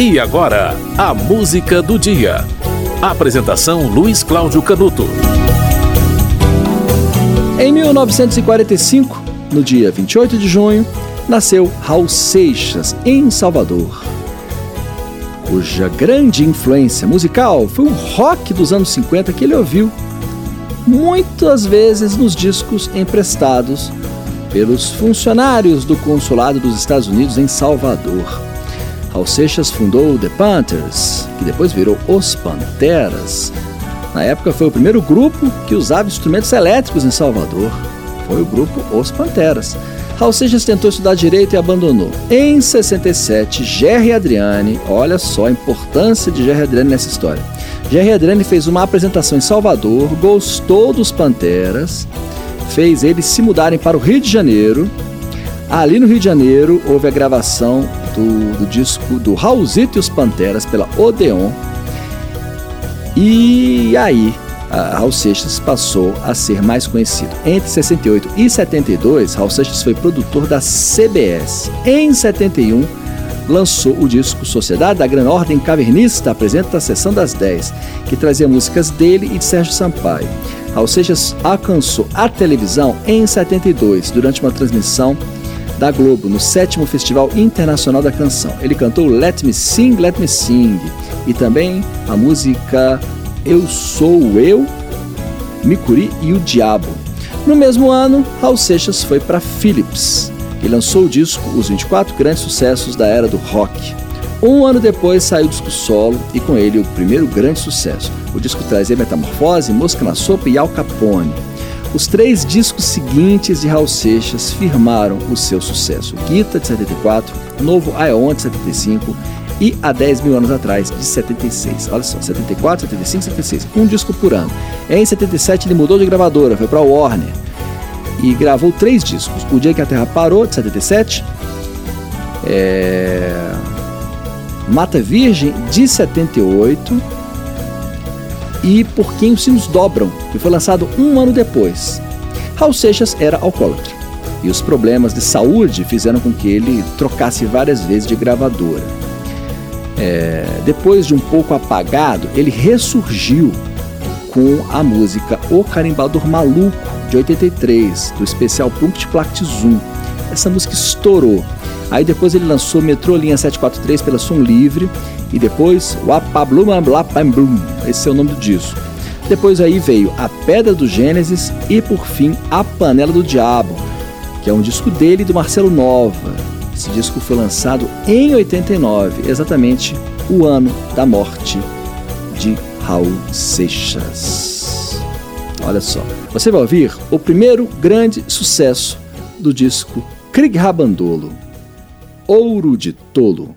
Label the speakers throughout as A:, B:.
A: E agora, a música do dia. Apresentação Luiz Cláudio Canuto.
B: Em 1945, no dia 28 de junho, nasceu Raul Seixas, em Salvador, cuja grande influência musical foi o rock dos anos 50 que ele ouviu muitas vezes nos discos emprestados pelos funcionários do consulado dos Estados Unidos em Salvador. Raul Seixas fundou The Panthers, que depois virou Os Panteras. Na época foi o primeiro grupo que usava instrumentos elétricos em Salvador. Foi o grupo Os Panteras. Raul Seixas tentou estudar direito e abandonou. Em 67, Jerry Adriani, olha só a importância de Jerry Adriani nessa história. Jerry Adriani fez uma apresentação em Salvador, gostou dos Panteras, fez eles se mudarem para o Rio de Janeiro. Ali no Rio de Janeiro houve a gravação do, do disco do Raulzito e os Panteras pela Odeon. E aí, Raul Seixas passou a ser mais conhecido. Entre 68 e 72, Raul Seixas foi produtor da CBS. Em 71, lançou o disco Sociedade da Grande Ordem Cavernista, apresenta a Sessão das 10, que trazia músicas dele e de Sérgio Sampaio. Raul Seixas alcançou a televisão em 72, durante uma transmissão da Globo no sétimo Festival Internacional da Canção. Ele cantou Let Me Sing, Let Me Sing e também a música Eu Sou Eu, Micuri e o Diabo. No mesmo ano, Raul Seixas foi para Philips e lançou o disco Os 24 Grandes Sucessos da Era do Rock. Um ano depois saiu o disco solo e com ele o primeiro grande sucesso. O disco trazia Metamorfose, Mosca na Sopa e Al Capone. Os três discos seguintes de Raul Seixas firmaram o seu sucesso: Guita de 74, Novo Aeon de 75 e Há 10 mil anos atrás, de 76. Olha só, 74, 75, 76. Um disco por ano. Em 77 ele mudou de gravadora, foi para Warner e gravou três discos: O Dia que a Terra Parou, de 77, é... Mata Virgem, de 78 e Por Quem os Sinos Dobram, que foi lançado um ano depois. Raul Seixas era alcoólatra e os problemas de saúde fizeram com que ele trocasse várias vezes de gravadora. É, depois de um pouco apagado, ele ressurgiu com a música O Carimbador Maluco, de 83, do especial Punkt Plact Zoom. Essa música estourou. Aí depois ele lançou Metrô Linha 743 pela Som Livre e depois Wapablum Blapambum, esse é o nome do disco. Depois aí veio A Pedra do Gênesis e por fim A Panela do Diabo, que é um disco dele e do Marcelo Nova. Esse disco foi lançado em 89, exatamente o ano da morte de Raul Seixas. Olha só, você vai ouvir o primeiro grande sucesso do disco Krieg Rabandolo, Ouro de Tolo.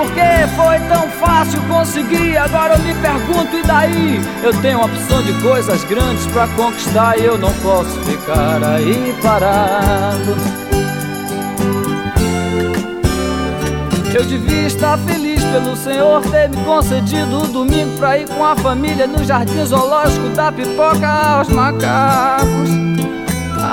C: Porque foi tão fácil conseguir, agora eu me pergunto e daí? Eu tenho uma opção de coisas grandes para conquistar e eu não posso ficar aí parado. Eu devia estar feliz pelo Senhor ter me concedido o domingo pra ir com a família no jardim zoológico da pipoca aos macacos.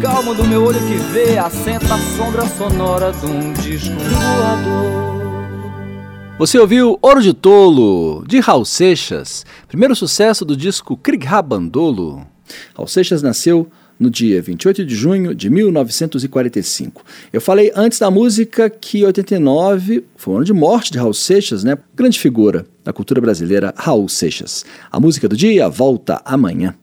C: calmo do meu olho que vê, assenta a sombra sonora de um disco voador.
B: Você ouviu Ouro de Tolo, de Raul Seixas, primeiro sucesso do disco Krigrabandolo. Raul Seixas nasceu no dia 28 de junho de 1945. Eu falei antes da música que 89 foi o ano de morte de Raul Seixas, né? Grande figura da cultura brasileira, Raul Seixas. A música do dia volta amanhã.